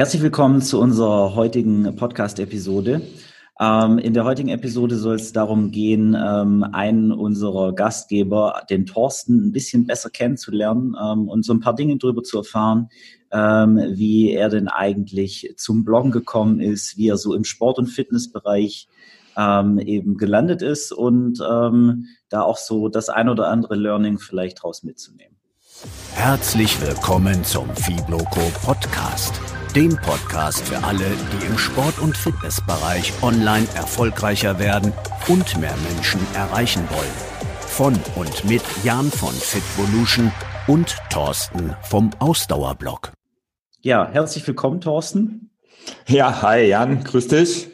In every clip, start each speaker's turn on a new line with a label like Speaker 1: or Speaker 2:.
Speaker 1: Herzlich willkommen zu unserer heutigen Podcast-Episode. Ähm, in der heutigen Episode soll es darum gehen, ähm, einen unserer Gastgeber, den Thorsten, ein bisschen besser kennenzulernen ähm, und so ein paar Dinge darüber zu erfahren, ähm, wie er denn eigentlich zum Bloggen gekommen ist, wie er so im Sport- und Fitnessbereich ähm, eben gelandet ist und ähm, da auch so das ein oder andere Learning vielleicht draus mitzunehmen.
Speaker 2: Herzlich willkommen zum Fibloco Podcast dem Podcast für alle, die im Sport- und Fitnessbereich online erfolgreicher werden und mehr Menschen erreichen wollen. Von und mit Jan von Fitvolution und Thorsten vom Ausdauerblog.
Speaker 1: Ja, herzlich willkommen, Thorsten.
Speaker 3: Ja, hi Jan, grüß dich.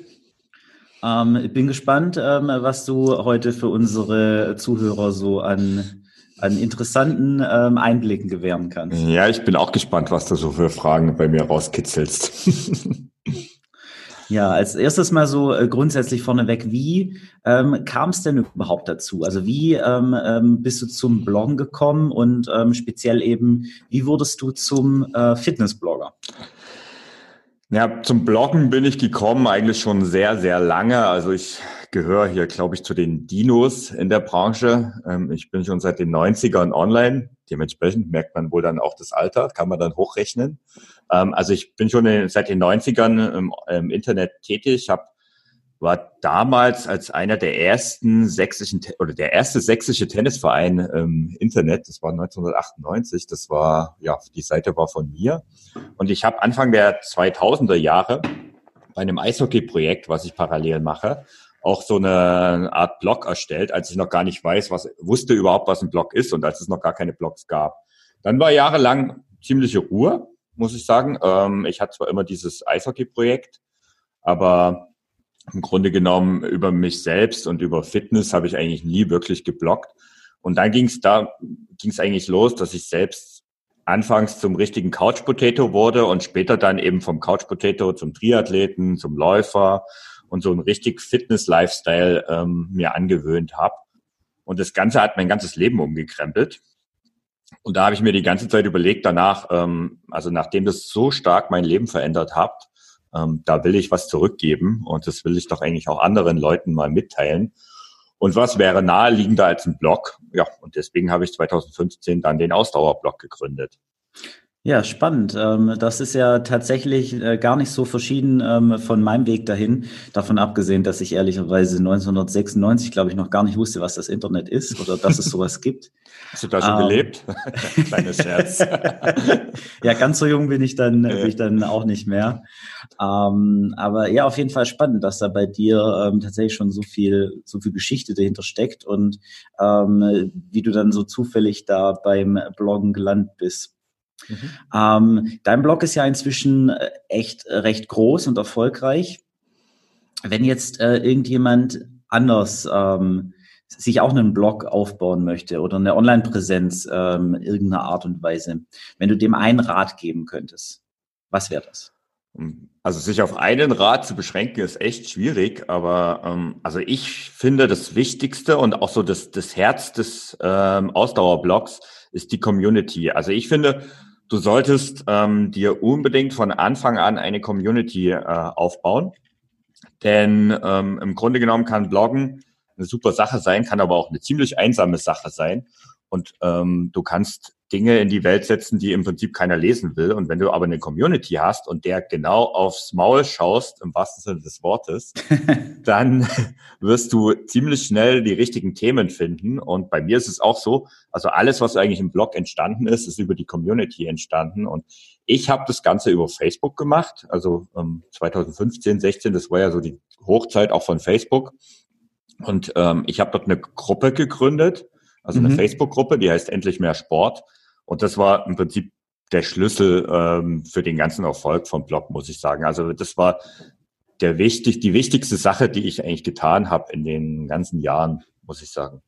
Speaker 1: Ähm, ich bin gespannt, ähm, was du heute für unsere Zuhörer so an an interessanten ähm, Einblicken gewähren kannst.
Speaker 3: Ja, ich bin auch gespannt, was du so für Fragen bei mir rauskitzelst.
Speaker 1: ja, als erstes mal so äh, grundsätzlich vorneweg, wie ähm, kam es denn überhaupt dazu? Also wie ähm, ähm, bist du zum Bloggen gekommen und ähm, speziell eben, wie wurdest du zum äh, Fitnessblogger?
Speaker 3: Ja, zum Bloggen bin ich gekommen eigentlich schon sehr, sehr lange. Also ich gehöre hier, glaube ich, zu den Dinos in der Branche. Ähm, ich bin schon seit den 90ern online. Dementsprechend merkt man wohl dann auch das Alter, kann man dann hochrechnen. Ähm, also ich bin schon seit den 90ern im, Internet tätig, habe war damals als einer der ersten sächsischen oder der erste sächsische Tennisverein im Internet. Das war 1998. Das war ja die Seite war von mir und ich habe Anfang der 2000er Jahre bei einem Eishockey-Projekt, was ich parallel mache, auch so eine Art Blog erstellt, als ich noch gar nicht weiß, was wusste überhaupt, was ein Blog ist und als es noch gar keine Blogs gab. Dann war jahrelang ziemliche Ruhe, muss ich sagen. Ähm, ich hatte zwar immer dieses Eishockey-Projekt, aber im Grunde genommen über mich selbst und über Fitness habe ich eigentlich nie wirklich geblockt. Und dann ging es da ging es eigentlich los, dass ich selbst anfangs zum richtigen Couch Potato wurde und später dann eben vom Couch Potato zum Triathleten, zum Läufer und so ein richtig Fitness-Lifestyle ähm, mir angewöhnt habe. Und das Ganze hat mein ganzes Leben umgekrempelt. Und da habe ich mir die ganze Zeit überlegt danach, ähm, also nachdem das so stark mein Leben verändert hat, ähm, da will ich was zurückgeben und das will ich doch eigentlich auch anderen Leuten mal mitteilen. Und was wäre naheliegender als ein Blog? Ja, und deswegen habe ich 2015 dann den Ausdauerblog gegründet.
Speaker 1: Ja, spannend. Ähm, das ist ja tatsächlich äh, gar nicht so verschieden ähm, von meinem Weg dahin. Davon abgesehen, dass ich ehrlicherweise 1996, glaube ich, noch gar nicht wusste, was das Internet ist oder dass es sowas gibt.
Speaker 3: Hast du da schon ähm, gelebt? Kleines Scherz.
Speaker 1: ja, ganz so jung bin ich dann, bin ich dann auch nicht mehr. aber ja, auf jeden Fall spannend, dass da bei dir tatsächlich schon so viel, so viel Geschichte dahinter steckt und wie du dann so zufällig da beim Bloggen gelandet bist. Mhm. Ähm, dein Blog ist ja inzwischen äh, echt äh, recht groß und erfolgreich. Wenn jetzt äh, irgendjemand anders ähm, sich auch einen Blog aufbauen möchte oder eine Online-Präsenz ähm, irgendeiner Art und Weise, wenn du dem einen Rat geben könntest, was wäre das?
Speaker 3: Also sich auf einen Rat zu beschränken ist echt schwierig, aber ähm, also ich finde das Wichtigste und auch so das, das Herz des ähm, Ausdauerblogs ist die Community. Also ich finde, du solltest ähm, dir unbedingt von Anfang an eine Community äh, aufbauen. Denn ähm, im Grunde genommen kann Bloggen eine super Sache sein, kann aber auch eine ziemlich einsame Sache sein. Und ähm, du kannst Dinge in die Welt setzen, die im Prinzip keiner lesen will. Und wenn du aber eine Community hast und der genau aufs Maul schaust, im wahrsten Sinne des Wortes, dann wirst du ziemlich schnell die richtigen Themen finden. Und bei mir ist es auch so, also alles, was eigentlich im Blog entstanden ist, ist über die Community entstanden. Und ich habe das Ganze über Facebook gemacht, also ähm, 2015, 16, das war ja so die Hochzeit auch von Facebook. Und ähm, ich habe dort eine Gruppe gegründet, also eine mhm. Facebook-Gruppe, die heißt Endlich mehr Sport. Und das war im Prinzip der Schlüssel ähm, für den ganzen Erfolg vom Blog, muss ich sagen. Also das war der wichtig, die wichtigste Sache, die ich eigentlich getan habe in den ganzen Jahren, muss ich sagen.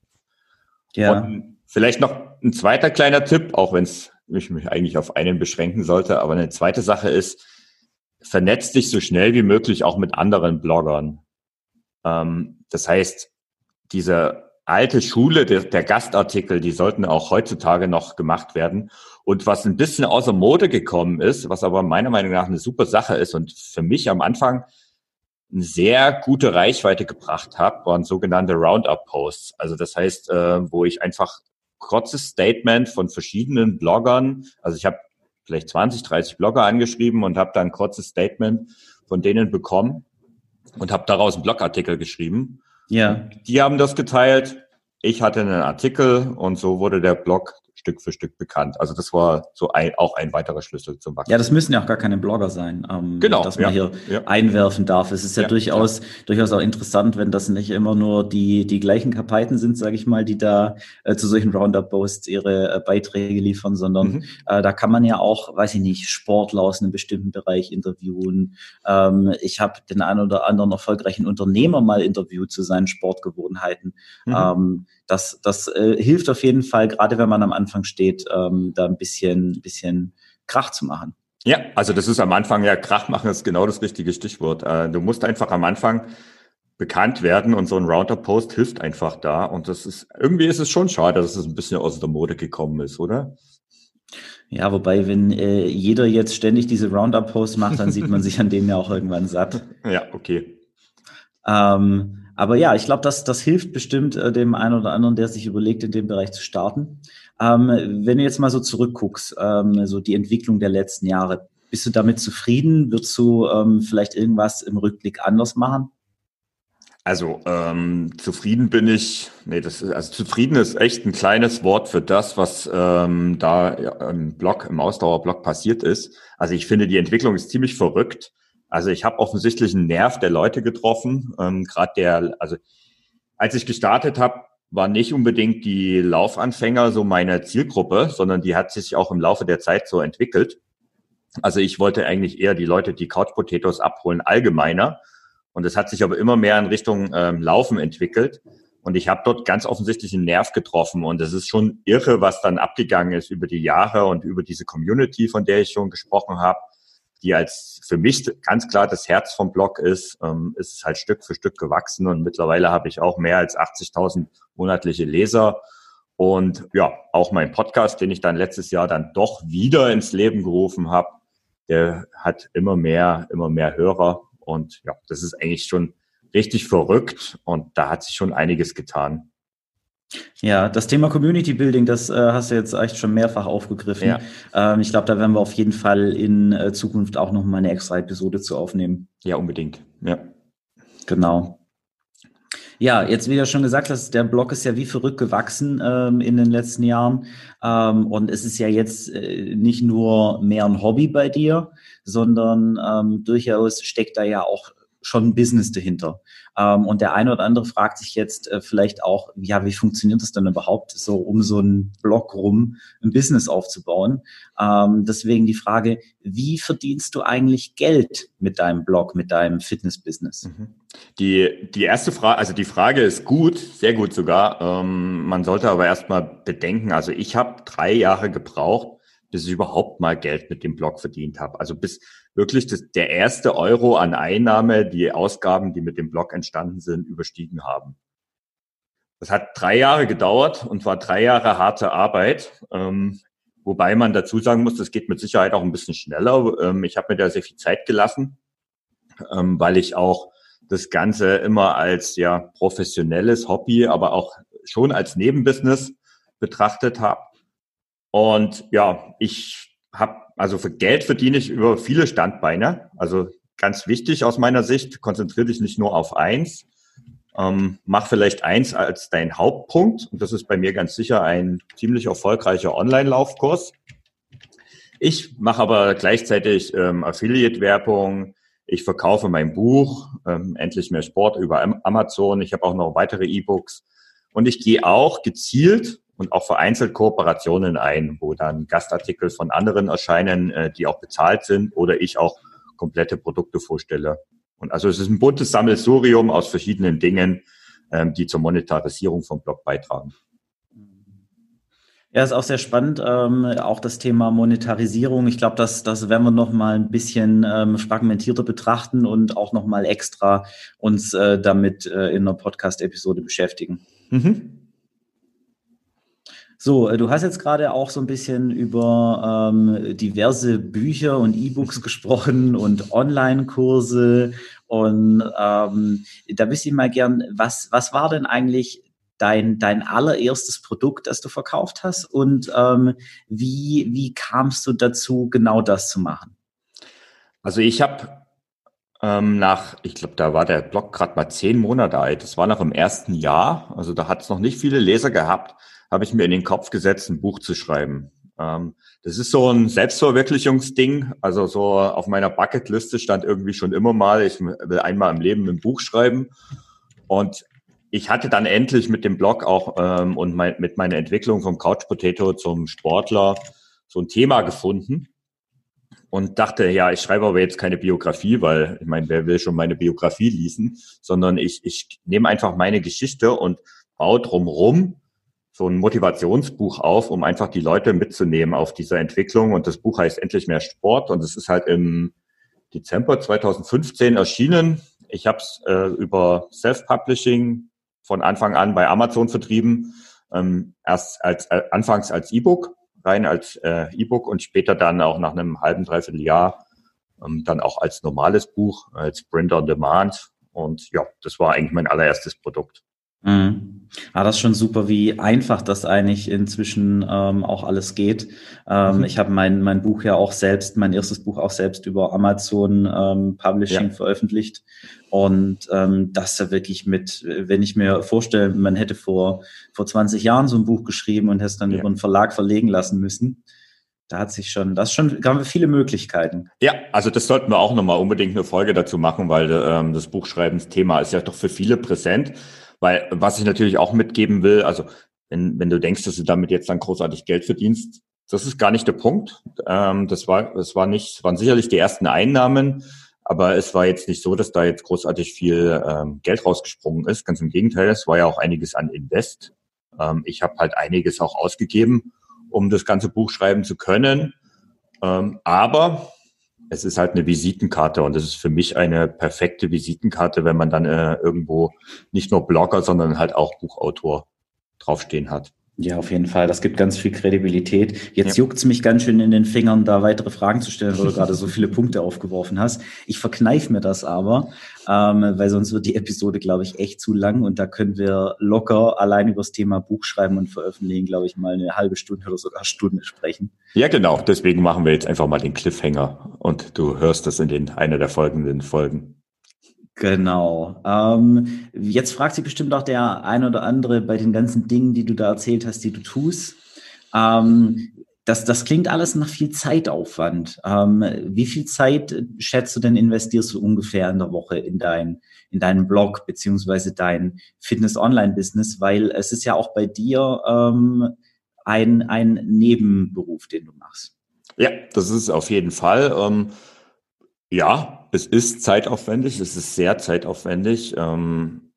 Speaker 3: Ja. Und vielleicht noch ein zweiter kleiner Tipp, auch wenn es mich, mich eigentlich auf einen beschränken sollte, aber eine zweite Sache ist, vernetz dich so schnell wie möglich auch mit anderen Bloggern. Ähm, das heißt, diese alte Schule der, der Gastartikel, die sollten auch heutzutage noch gemacht werden. Und was ein bisschen außer Mode gekommen ist, was aber meiner Meinung nach eine super Sache ist und für mich am Anfang eine sehr gute Reichweite gebracht hat, waren sogenannte Roundup-Posts. Also das heißt, äh, wo ich einfach kurzes Statement von verschiedenen Bloggern, also ich habe vielleicht 20, 30 Blogger angeschrieben und habe dann ein kurzes Statement von denen bekommen und habe daraus einen Blogartikel geschrieben. Ja. Die haben das geteilt. Ich hatte einen Artikel und so wurde der Blog Stück für Stück bekannt. Also das war so ein, auch ein weiterer Schlüssel zum
Speaker 1: Wachstum. Ja, das müssen ja auch gar keine Blogger sein, ähm, genau, dass man ja, hier ja. einwerfen darf. Es ist ja, ja durchaus, durchaus auch interessant, wenn das nicht immer nur die, die gleichen Kapeiten sind, sage ich mal, die da äh, zu solchen Roundup-Posts ihre äh, Beiträge liefern, sondern mhm. äh, da kann man ja auch, weiß ich nicht, Sportler aus einem bestimmten Bereich interviewen. Ähm, ich habe den einen oder anderen erfolgreichen Unternehmer mal interviewt zu seinen Sportgewohnheiten. Mhm. Ähm, das, das äh, hilft auf jeden Fall, gerade wenn man am Anfang steht, ähm, da ein bisschen, bisschen Krach zu machen.
Speaker 3: Ja, also das ist am Anfang ja Krach machen ist genau das richtige Stichwort. Äh, du musst einfach am Anfang bekannt werden und so ein Roundup-Post hilft einfach da. Und das ist, irgendwie ist es schon schade, dass es ein bisschen aus der Mode gekommen ist, oder?
Speaker 1: Ja, wobei, wenn äh, jeder jetzt ständig diese Roundup-Posts macht, dann sieht man sich an denen ja auch irgendwann satt.
Speaker 3: Ja, okay.
Speaker 1: Ähm, aber ja, ich glaube, das, das hilft bestimmt äh, dem einen oder anderen, der sich überlegt, in dem Bereich zu starten. Ähm, wenn du jetzt mal so zurückguckst, ähm, so die Entwicklung der letzten Jahre, bist du damit zufrieden? Würdest du ähm, vielleicht irgendwas im Rückblick anders machen?
Speaker 3: Also ähm, zufrieden bin ich, nee, das ist, also zufrieden ist echt ein kleines Wort für das, was ähm, da im Blog, im Ausdauerblock passiert ist. Also ich finde, die Entwicklung ist ziemlich verrückt. Also ich habe offensichtlich einen Nerv der Leute getroffen. Ähm, Gerade der, also als ich gestartet habe, war nicht unbedingt die Laufanfänger so meine Zielgruppe, sondern die hat sich auch im Laufe der Zeit so entwickelt. Also ich wollte eigentlich eher die Leute, die Couch Potatoes abholen, allgemeiner. Und es hat sich aber immer mehr in Richtung ähm, Laufen entwickelt. Und ich habe dort ganz offensichtlich einen Nerv getroffen. Und es ist schon irre, was dann abgegangen ist über die Jahre und über diese Community, von der ich schon gesprochen habe die als für mich ganz klar das Herz vom Blog ist, ähm, ist es halt Stück für Stück gewachsen und mittlerweile habe ich auch mehr als 80.000 monatliche Leser und ja, auch mein Podcast, den ich dann letztes Jahr dann doch wieder ins Leben gerufen habe, der hat immer mehr, immer mehr Hörer und ja, das ist eigentlich schon richtig verrückt und da hat sich schon einiges getan.
Speaker 1: Ja, das Thema Community Building, das äh, hast du jetzt echt schon mehrfach aufgegriffen. Ja. Ähm, ich glaube, da werden wir auf jeden Fall in äh, Zukunft auch noch mal eine extra Episode zu aufnehmen.
Speaker 3: Ja, unbedingt. Ja.
Speaker 1: Genau. Ja, jetzt wie du schon gesagt hast, der Blog ist ja wie verrückt gewachsen ähm, in den letzten Jahren. Ähm, und es ist ja jetzt äh, nicht nur mehr ein Hobby bei dir, sondern ähm, durchaus steckt da ja auch schon ein Business dahinter. Ähm, und der eine oder andere fragt sich jetzt äh, vielleicht auch, ja, wie funktioniert das denn überhaupt, so um so einen Blog rum ein Business aufzubauen? Ähm, deswegen die Frage, wie verdienst du eigentlich Geld mit deinem Blog, mit deinem Fitness-Business?
Speaker 3: Mhm. Die, die erste Frage, also die Frage ist gut, sehr gut sogar. Ähm, man sollte aber erstmal bedenken, also ich habe drei Jahre gebraucht, bis ich überhaupt mal Geld mit dem Blog verdient habe. Also bis wirklich das, der erste Euro an Einnahme die Ausgaben, die mit dem Blog entstanden sind, überstiegen haben. Das hat drei Jahre gedauert und war drei Jahre harte Arbeit. Ähm, wobei man dazu sagen muss, das geht mit Sicherheit auch ein bisschen schneller. Ähm, ich habe mir da sehr viel Zeit gelassen, ähm, weil ich auch das Ganze immer als ja professionelles Hobby, aber auch schon als Nebenbusiness betrachtet habe. Und ja, ich habe, also für Geld verdiene ich über viele Standbeine. Also ganz wichtig aus meiner Sicht, konzentriere dich nicht nur auf eins. Ähm, mach vielleicht eins als dein Hauptpunkt. Und das ist bei mir ganz sicher ein ziemlich erfolgreicher Online-Laufkurs. Ich mache aber gleichzeitig ähm, Affiliate-Werbung. Ich verkaufe mein Buch, ähm, Endlich mehr Sport über Amazon. Ich habe auch noch weitere E-Books. Und ich gehe auch gezielt und auch vereinzelt Kooperationen ein, wo dann Gastartikel von anderen erscheinen, äh, die auch bezahlt sind oder ich auch komplette Produkte vorstelle. Und also es ist ein buntes Sammelsurium aus verschiedenen Dingen, ähm, die zur Monetarisierung vom Blog beitragen.
Speaker 1: Ja, ist auch sehr spannend, ähm, auch das Thema Monetarisierung. Ich glaube, das, das werden wir noch mal ein bisschen ähm, fragmentierter betrachten und auch noch mal extra uns äh, damit äh, in einer Podcast-Episode beschäftigen. Mhm. So, äh, du hast jetzt gerade auch so ein bisschen über ähm, diverse Bücher und E-Books gesprochen und Online-Kurse. Und ähm, da wüsste ich mal gern, was, was war denn eigentlich dein, dein allererstes Produkt, das du verkauft hast? Und ähm, wie, wie kamst du dazu, genau das zu machen?
Speaker 3: Also ich habe ähm, nach, ich glaube, da war der Blog gerade mal zehn Monate alt. Das war noch im ersten Jahr. Also da hat es noch nicht viele Leser gehabt. Habe ich mir in den Kopf gesetzt, ein Buch zu schreiben. Ähm, das ist so ein Selbstverwirklichungsding. Also so auf meiner Bucketliste stand irgendwie schon immer mal, ich will einmal im Leben ein Buch schreiben. Und ich hatte dann endlich mit dem Blog auch ähm, und mein, mit meiner Entwicklung vom Couch Potato zum Sportler so ein Thema gefunden und dachte, ja, ich schreibe aber jetzt keine Biografie, weil ich meine, wer will schon meine Biografie lesen, sondern ich, ich nehme einfach meine Geschichte und baue drumrum so ein Motivationsbuch auf, um einfach die Leute mitzunehmen auf dieser Entwicklung. Und das Buch heißt Endlich mehr Sport und es ist halt im Dezember 2015 erschienen. Ich habe es äh, über Self-Publishing von Anfang an bei Amazon vertrieben. Ähm, erst als äh, anfangs als E-Book, rein als äh, E-Book und später dann auch nach einem halben, dreiviertel Jahr ähm, dann auch als normales Buch, als Print on Demand. Und ja, das war eigentlich mein allererstes Produkt.
Speaker 1: Mhm. Ah, das ist schon super, wie einfach das eigentlich inzwischen ähm, auch alles geht. Ähm, mhm. Ich habe mein, mein Buch ja auch selbst, mein erstes Buch auch selbst über Amazon ähm, Publishing ja. veröffentlicht. Und ähm, das da wirklich mit, wenn ich mir vorstelle, man hätte vor, vor 20 Jahren so ein Buch geschrieben und hätte es dann ja. über einen Verlag verlegen lassen müssen. Da hat sich schon, das schon, haben wir viele Möglichkeiten.
Speaker 3: Ja, also das sollten wir auch nochmal unbedingt eine Folge dazu machen, weil ähm, das Buchschreibensthema ist ja doch für viele präsent. Weil was ich natürlich auch mitgeben will, also wenn, wenn du denkst, dass du damit jetzt dann großartig Geld verdienst, das ist gar nicht der Punkt. Ähm, das war, das war nicht, waren sicherlich die ersten Einnahmen, aber es war jetzt nicht so, dass da jetzt großartig viel ähm, Geld rausgesprungen ist. Ganz im Gegenteil, es war ja auch einiges an Invest. Ähm, ich habe halt einiges auch ausgegeben, um das ganze Buch schreiben zu können. Ähm, aber es ist halt eine Visitenkarte und es ist für mich eine perfekte Visitenkarte, wenn man dann äh, irgendwo nicht nur Blogger, sondern halt auch Buchautor draufstehen hat.
Speaker 1: Ja, auf jeden Fall. Das gibt ganz viel Kredibilität. Jetzt ja. juckt's mich ganz schön in den Fingern, da weitere Fragen zu stellen, weil du gerade so viele Punkte aufgeworfen hast. Ich verkneif mir das aber, ähm, weil sonst wird die Episode, glaube ich, echt zu lang und da können wir locker allein über das Thema Buchschreiben und Veröffentlichen, glaube ich, mal eine halbe Stunde oder sogar Stunde sprechen.
Speaker 3: Ja, genau. Deswegen machen wir jetzt einfach mal den Cliffhanger und du hörst das in den einer der folgenden Folgen.
Speaker 1: Genau. Ähm, jetzt fragt sich bestimmt auch der ein oder andere bei den ganzen Dingen, die du da erzählt hast, die du tust. Ähm, das, das klingt alles nach viel Zeitaufwand. Ähm, wie viel Zeit schätzt du denn investierst du ungefähr in der Woche in dein in deinen Blog beziehungsweise dein Fitness-Online-Business? Weil es ist ja auch bei dir ähm, ein, ein Nebenberuf, den du machst.
Speaker 3: Ja, das ist auf jeden Fall. Ähm, ja, es ist zeitaufwendig, es ist sehr zeitaufwendig. Ähm,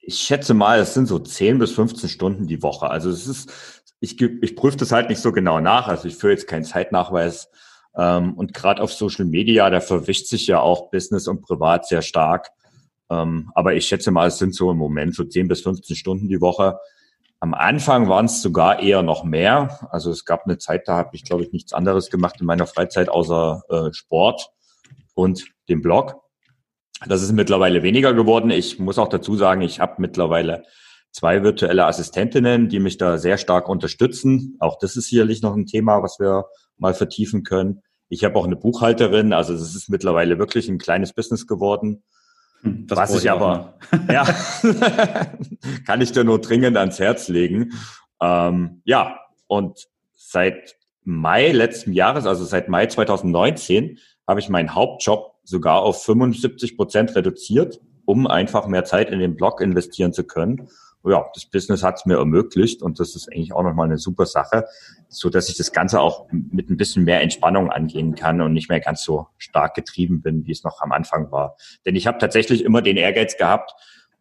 Speaker 3: ich schätze mal, es sind so 10 bis 15 Stunden die Woche. Also es ist, ich, ich prüfe das halt nicht so genau nach. Also ich führe jetzt keinen Zeitnachweis. Ähm, und gerade auf Social Media, da verwischt sich ja auch Business und Privat sehr stark. Ähm, aber ich schätze mal, es sind so im Moment so 10 bis 15 Stunden die Woche. Am Anfang waren es sogar eher noch mehr. Also es gab eine Zeit, da habe ich, glaube ich, nichts anderes gemacht in meiner Freizeit außer äh, Sport und dem Blog. Das ist mittlerweile weniger geworden. Ich muss auch dazu sagen, ich habe mittlerweile zwei virtuelle Assistentinnen, die mich da sehr stark unterstützen. Auch das ist sicherlich noch ein Thema, was wir mal vertiefen können. Ich habe auch eine Buchhalterin, also es ist mittlerweile wirklich ein kleines Business geworden. Hm, das was ich aber, ja, kann ich dir nur dringend ans Herz legen. Ähm, ja, und seit Mai letzten Jahres, also seit Mai 2019, habe ich meinen Hauptjob sogar auf 75 Prozent reduziert, um einfach mehr Zeit in den Blog investieren zu können. Ja, das Business hat es mir ermöglicht und das ist eigentlich auch nochmal eine super Sache, so dass ich das Ganze auch mit ein bisschen mehr Entspannung angehen kann und nicht mehr ganz so stark getrieben bin, wie es noch am Anfang war. Denn ich habe tatsächlich immer den Ehrgeiz gehabt,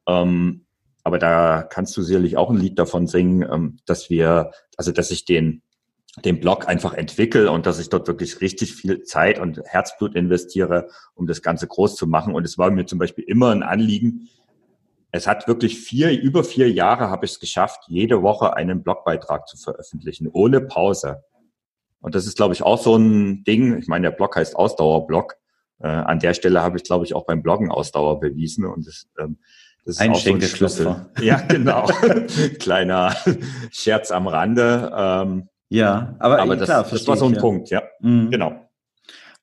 Speaker 3: ähm, aber da kannst du sicherlich auch ein Lied davon singen, ähm, dass wir, also dass ich den den Blog einfach entwickle und dass ich dort wirklich richtig viel Zeit und Herzblut investiere, um das Ganze groß zu machen. Und es war mir zum Beispiel immer ein Anliegen, es hat wirklich vier, über vier Jahre habe ich es geschafft, jede Woche einen Blogbeitrag zu veröffentlichen, ohne Pause. Und das ist, glaube ich, auch so ein Ding. Ich meine, der Blog heißt Ausdauerblog. Äh, an der Stelle habe ich, glaube ich, auch beim Bloggen Ausdauer bewiesen. Und das, ähm, das ist
Speaker 1: ein
Speaker 3: auch so ein Schlüssel. Ja, genau. Kleiner Scherz am Rande. Ähm,
Speaker 1: ja, aber,
Speaker 3: aber das, klar, das war so ein ich, Punkt, ja. Mhm. Genau.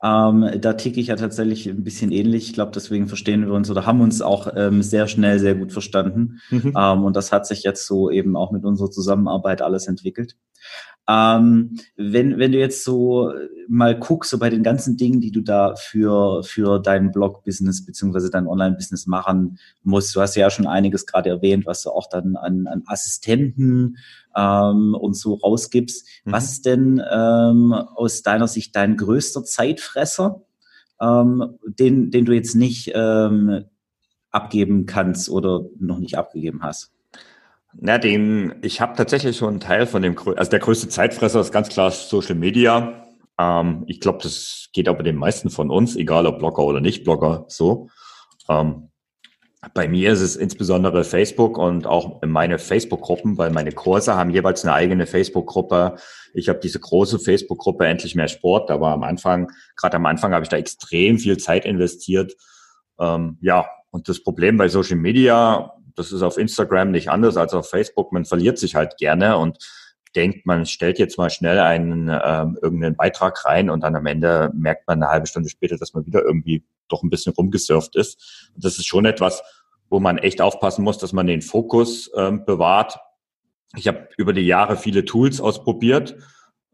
Speaker 1: Ähm, da ticke ich ja tatsächlich ein bisschen ähnlich. Ich glaube, deswegen verstehen wir uns oder haben uns auch ähm, sehr schnell sehr gut verstanden. Mhm. Ähm, und das hat sich jetzt so eben auch mit unserer Zusammenarbeit alles entwickelt. Ähm, wenn, wenn du jetzt so mal guckst, so bei den ganzen Dingen, die du da für, für dein Blog-Business beziehungsweise dein Online-Business machen musst, du hast ja schon einiges gerade erwähnt, was du auch dann an, an Assistenten ähm, und so rausgibst. Mhm. Was ist denn ähm, aus deiner Sicht dein größter Zeitfresser, ähm, den, den du jetzt nicht ähm, abgeben kannst oder noch nicht abgegeben hast?
Speaker 3: Na, den, ich habe tatsächlich schon einen Teil von dem, also der größte Zeitfresser ist ganz klar Social Media. Ähm, ich glaube, das geht aber den meisten von uns, egal ob Blogger oder nicht Blogger, so. Ähm, bei mir ist es insbesondere Facebook und auch meine Facebook-Gruppen, weil meine Kurse haben jeweils eine eigene Facebook-Gruppe. Ich habe diese große Facebook-Gruppe Endlich mehr Sport. War am Anfang, gerade am Anfang habe ich da extrem viel Zeit investiert. Ähm, ja, und das Problem bei Social Media, das ist auf Instagram nicht anders als auf Facebook. Man verliert sich halt gerne und denkt, man stellt jetzt mal schnell einen ähm, irgendeinen Beitrag rein und dann am Ende merkt man eine halbe Stunde später, dass man wieder irgendwie doch ein bisschen rumgesurft ist. Und das ist schon etwas, wo man echt aufpassen muss, dass man den Fokus ähm, bewahrt. Ich habe über die Jahre viele Tools ausprobiert,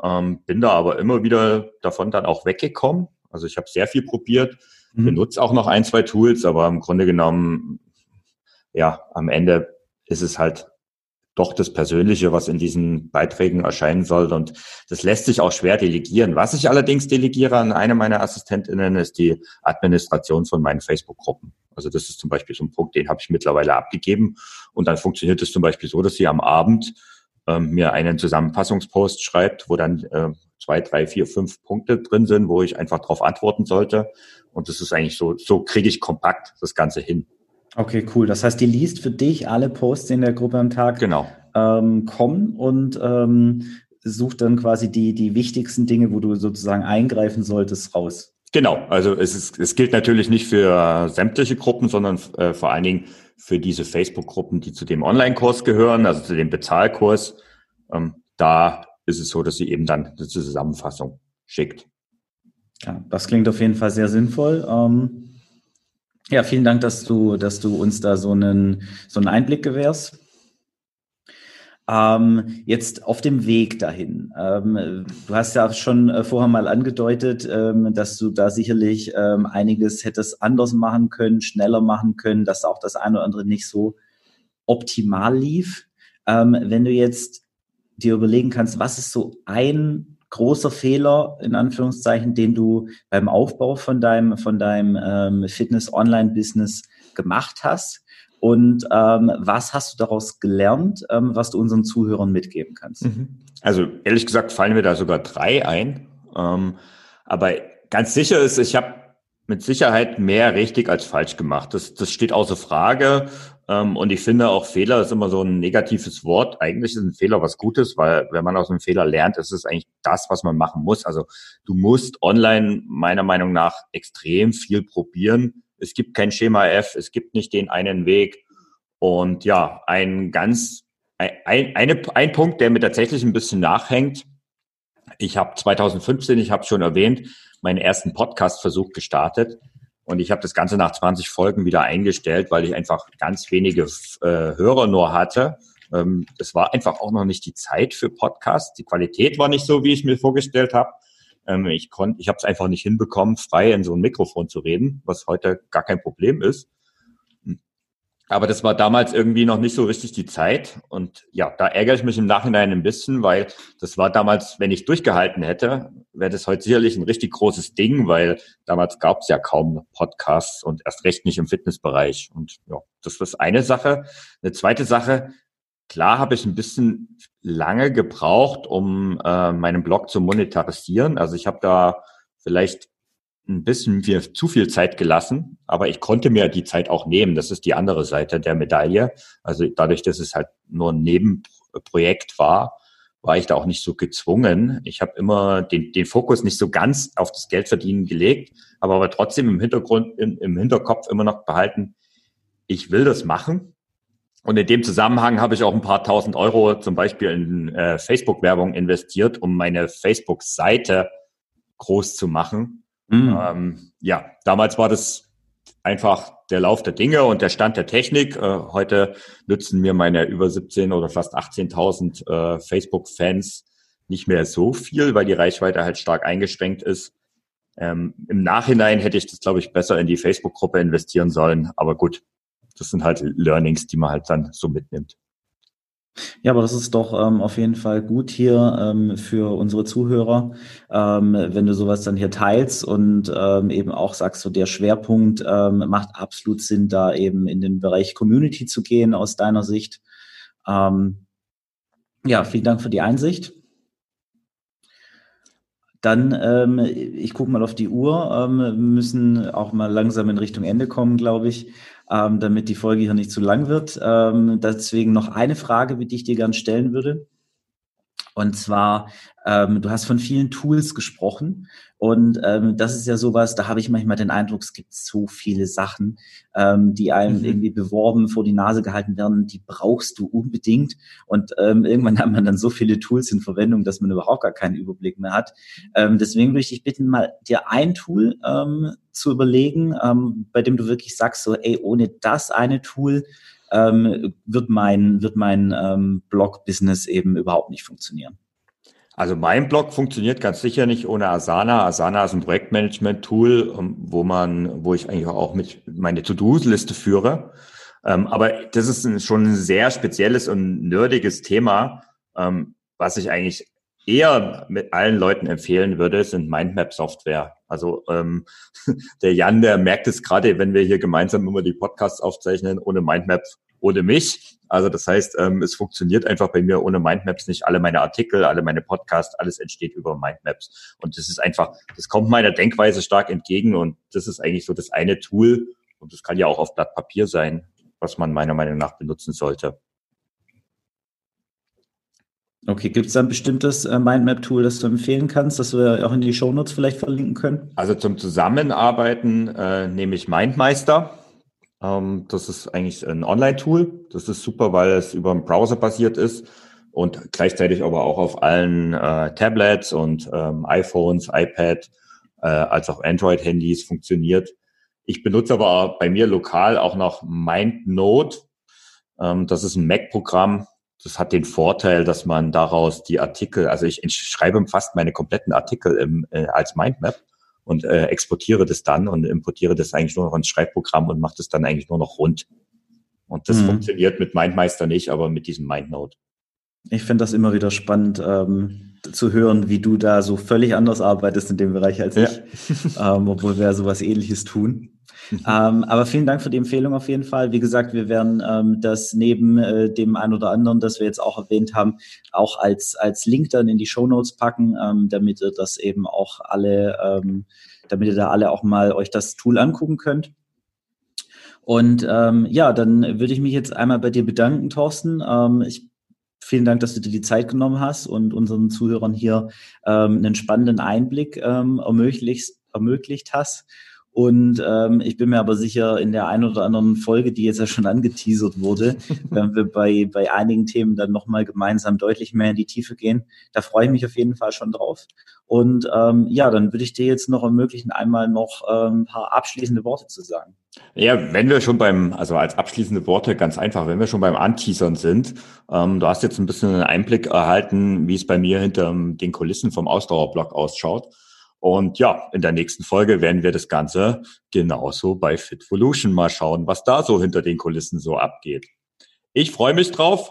Speaker 3: ähm, bin da aber immer wieder davon dann auch weggekommen. Also ich habe sehr viel probiert, mhm. benutze auch noch ein, zwei Tools, aber im Grunde genommen ja, am Ende ist es halt doch das Persönliche, was in diesen Beiträgen erscheinen soll. Und das lässt sich auch schwer delegieren. Was ich allerdings delegiere an eine meiner Assistentinnen, ist die Administration von meinen Facebook-Gruppen. Also das ist zum Beispiel so ein Punkt, den habe ich mittlerweile abgegeben. Und dann funktioniert es zum Beispiel so, dass sie am Abend ähm, mir einen Zusammenfassungspost schreibt, wo dann äh, zwei, drei, vier, fünf Punkte drin sind, wo ich einfach darauf antworten sollte. Und das ist eigentlich so, so kriege ich kompakt das Ganze hin.
Speaker 1: Okay, cool. Das heißt, die liest für dich alle Posts, die in der Gruppe am Tag
Speaker 3: genau.
Speaker 1: ähm, kommen und ähm, sucht dann quasi die, die wichtigsten Dinge, wo du sozusagen eingreifen solltest, raus.
Speaker 3: Genau, also es, ist, es gilt natürlich nicht für sämtliche Gruppen, sondern äh, vor allen Dingen für diese Facebook-Gruppen, die zu dem Online-Kurs gehören, also zu dem Bezahlkurs. Ähm, da ist es so, dass sie eben dann die Zusammenfassung schickt.
Speaker 1: Ja, das klingt auf jeden Fall sehr sinnvoll. Ähm, ja, vielen Dank, dass du, dass du uns da so einen, so einen Einblick gewährst. Ähm, jetzt auf dem Weg dahin. Ähm, du hast ja schon äh, vorher mal angedeutet, ähm, dass du da sicherlich ähm, einiges hättest anders machen können, schneller machen können, dass auch das eine oder andere nicht so optimal lief. Ähm, wenn du jetzt dir überlegen kannst, was ist so ein großer Fehler, in Anführungszeichen, den du beim Aufbau von deinem, von deinem ähm, Fitness-Online-Business gemacht hast? Und ähm, was hast du daraus gelernt, ähm, was du unseren Zuhörern mitgeben kannst? Mhm.
Speaker 3: Also ehrlich gesagt fallen mir da sogar drei ein. Ähm, aber ganz sicher ist, ich habe mit Sicherheit mehr richtig als falsch gemacht. Das, das steht außer Frage. Ähm, und ich finde auch Fehler ist immer so ein negatives Wort. Eigentlich ist ein Fehler was Gutes, weil wenn man aus einem Fehler lernt, ist es eigentlich das, was man machen muss. Also du musst online meiner Meinung nach extrem viel probieren. Es gibt kein Schema F, es gibt nicht den einen Weg. Und ja, ein ganz, ein, eine, ein Punkt, der mir tatsächlich ein bisschen nachhängt. Ich habe 2015, ich habe schon erwähnt, meinen ersten Podcast-Versuch gestartet. Und ich habe das Ganze nach 20 Folgen wieder eingestellt, weil ich einfach ganz wenige äh, Hörer nur hatte. Ähm, es war einfach auch noch nicht die Zeit für Podcasts. Die Qualität war nicht so, wie ich mir vorgestellt habe. Ähm, ich konnte, ich habe es einfach nicht hinbekommen, frei in so ein Mikrofon zu reden, was heute gar kein Problem ist. Aber das war damals irgendwie noch nicht so richtig die Zeit. Und ja, da ärgere ich mich im Nachhinein ein bisschen, weil das war damals, wenn ich durchgehalten hätte, wäre das heute sicherlich ein richtig großes Ding, weil damals gab es ja kaum Podcasts und erst recht nicht im Fitnessbereich. Und ja, das ist eine Sache. Eine zweite Sache, klar habe ich ein bisschen lange gebraucht, um äh, meinen Blog zu monetarisieren. Also ich habe da vielleicht ein bisschen mir zu viel Zeit gelassen, aber ich konnte mir die Zeit auch nehmen. Das ist die andere Seite der Medaille. Also dadurch, dass es halt nur ein Nebenprojekt war, war ich da auch nicht so gezwungen. Ich habe immer den, den Fokus nicht so ganz auf das Geldverdienen gelegt, aber, aber trotzdem im Hintergrund, im, im Hinterkopf immer noch behalten, ich will das machen. Und in dem Zusammenhang habe ich auch ein paar tausend Euro zum Beispiel in äh, Facebook-Werbung investiert, um meine Facebook-Seite groß zu machen. Mhm. Ähm, ja, damals war das einfach der Lauf der Dinge und der Stand der Technik. Äh, heute nützen mir meine über 17 oder fast 18.000 äh, Facebook-Fans nicht mehr so viel, weil die Reichweite halt stark eingeschränkt ist. Ähm, Im Nachhinein hätte ich das, glaube ich, besser in die Facebook-Gruppe investieren sollen. Aber gut, das sind halt Learnings, die man halt dann so mitnimmt.
Speaker 1: Ja, aber das ist doch ähm, auf jeden Fall gut hier ähm, für unsere Zuhörer, ähm, wenn du sowas dann hier teilst und ähm, eben auch sagst, so der Schwerpunkt ähm, macht absolut Sinn, da eben in den Bereich Community zu gehen aus deiner Sicht. Ähm, ja, vielen Dank für die Einsicht. Dann, ich gucke mal auf die Uhr, müssen auch mal langsam in Richtung Ende kommen, glaube ich ähm, damit die Folge hier nicht zu lang wird. Ähm, deswegen noch eine Frage, die ich dir gerne stellen würde. Und zwar, ähm, du hast von vielen Tools gesprochen und ähm, das ist ja sowas, da habe ich manchmal den Eindruck, es gibt so viele Sachen, ähm, die einem mhm. irgendwie beworben, vor die Nase gehalten werden, die brauchst du unbedingt. Und ähm, irgendwann hat man dann so viele Tools in Verwendung, dass man überhaupt gar keinen Überblick mehr hat. Ähm, deswegen würde ich dich bitten, mal dir ein Tool ähm, zu überlegen, ähm, bei dem du wirklich sagst, so, ey, ohne das eine Tool ähm, wird mein, wird mein ähm, Blog-Business eben überhaupt nicht funktionieren.
Speaker 3: Also mein Blog funktioniert ganz sicher nicht ohne Asana. Asana ist ein Projektmanagement-Tool, ähm, wo man, wo ich eigentlich auch mit meine To-Do-Liste führe. Ähm, aber das ist schon ein sehr spezielles und nerdiges Thema, ähm, was ich eigentlich eher mit allen Leuten empfehlen würde, sind Mindmap-Software. Also ähm, der Jan, der merkt es gerade, wenn wir hier gemeinsam immer die Podcasts aufzeichnen, ohne Mindmap, ohne mich. Also das heißt, ähm, es funktioniert einfach bei mir ohne Mindmaps nicht. Alle meine Artikel, alle meine Podcasts, alles entsteht über Mindmaps. Und das ist einfach, das kommt meiner Denkweise stark entgegen und das ist eigentlich so das eine Tool und das kann ja auch auf Blatt Papier sein, was man meiner Meinung nach benutzen sollte.
Speaker 1: Okay, gibt es da ein bestimmtes äh, Mindmap-Tool, das du empfehlen kannst, das wir auch in die Shownotes vielleicht verlinken können?
Speaker 3: Also zum Zusammenarbeiten äh, nehme ich Mindmeister. Ähm, das ist eigentlich ein Online-Tool. Das ist super, weil es über einen Browser basiert ist und gleichzeitig aber auch auf allen äh, Tablets und ähm, iPhones, iPad äh, als auch Android-Handys funktioniert. Ich benutze aber bei mir lokal auch noch MindNote. Ähm, das ist ein Mac-Programm, das hat den Vorteil, dass man daraus die Artikel, also ich schreibe fast meine kompletten Artikel im, äh, als Mindmap und äh, exportiere das dann und importiere das eigentlich nur noch ins Schreibprogramm und mache das dann eigentlich nur noch rund. Und das mhm. funktioniert mit Mindmeister nicht, aber mit diesem MindNote.
Speaker 1: Ich finde das immer wieder spannend ähm, zu hören, wie du da so völlig anders arbeitest in dem Bereich als ja. ich, ähm, obwohl wir ja sowas ähnliches tun. Mhm. Ähm, aber vielen Dank für die Empfehlung auf jeden Fall. Wie gesagt, wir werden ähm, das neben äh, dem ein oder anderen, das wir jetzt auch erwähnt haben, auch als, als Link dann in die Show Notes packen, ähm, damit ihr das eben auch alle, ähm, damit ihr da alle auch mal euch das Tool angucken könnt. Und ähm, ja, dann würde ich mich jetzt einmal bei dir bedanken, Thorsten. Ähm, ich Vielen Dank, dass du dir die Zeit genommen hast und unseren Zuhörern hier ähm, einen spannenden Einblick ähm, ermöglicht, ermöglicht hast. Und ähm, ich bin mir aber sicher, in der einen oder anderen Folge, die jetzt ja schon angeteasert wurde, werden wir bei, bei einigen Themen dann nochmal gemeinsam deutlich mehr in die Tiefe gehen. Da freue ich mich auf jeden Fall schon drauf. Und ähm, ja, dann würde ich dir jetzt noch ermöglichen, einmal noch ähm, ein paar abschließende Worte zu sagen.
Speaker 3: Ja, wenn wir schon beim, also als abschließende Worte ganz einfach, wenn wir schon beim Anteasern sind, ähm, du hast jetzt ein bisschen einen Einblick erhalten, wie es bei mir hinter den Kulissen vom Ausdauerblock ausschaut. Und ja, in der nächsten Folge werden wir das Ganze genauso bei Fitvolution mal schauen, was da so hinter den Kulissen so abgeht. Ich freue mich drauf.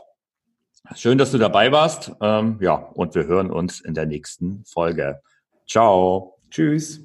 Speaker 3: Schön, dass du dabei warst. Ähm, ja, und wir hören uns in der nächsten Folge. Ciao.
Speaker 1: Tschüss.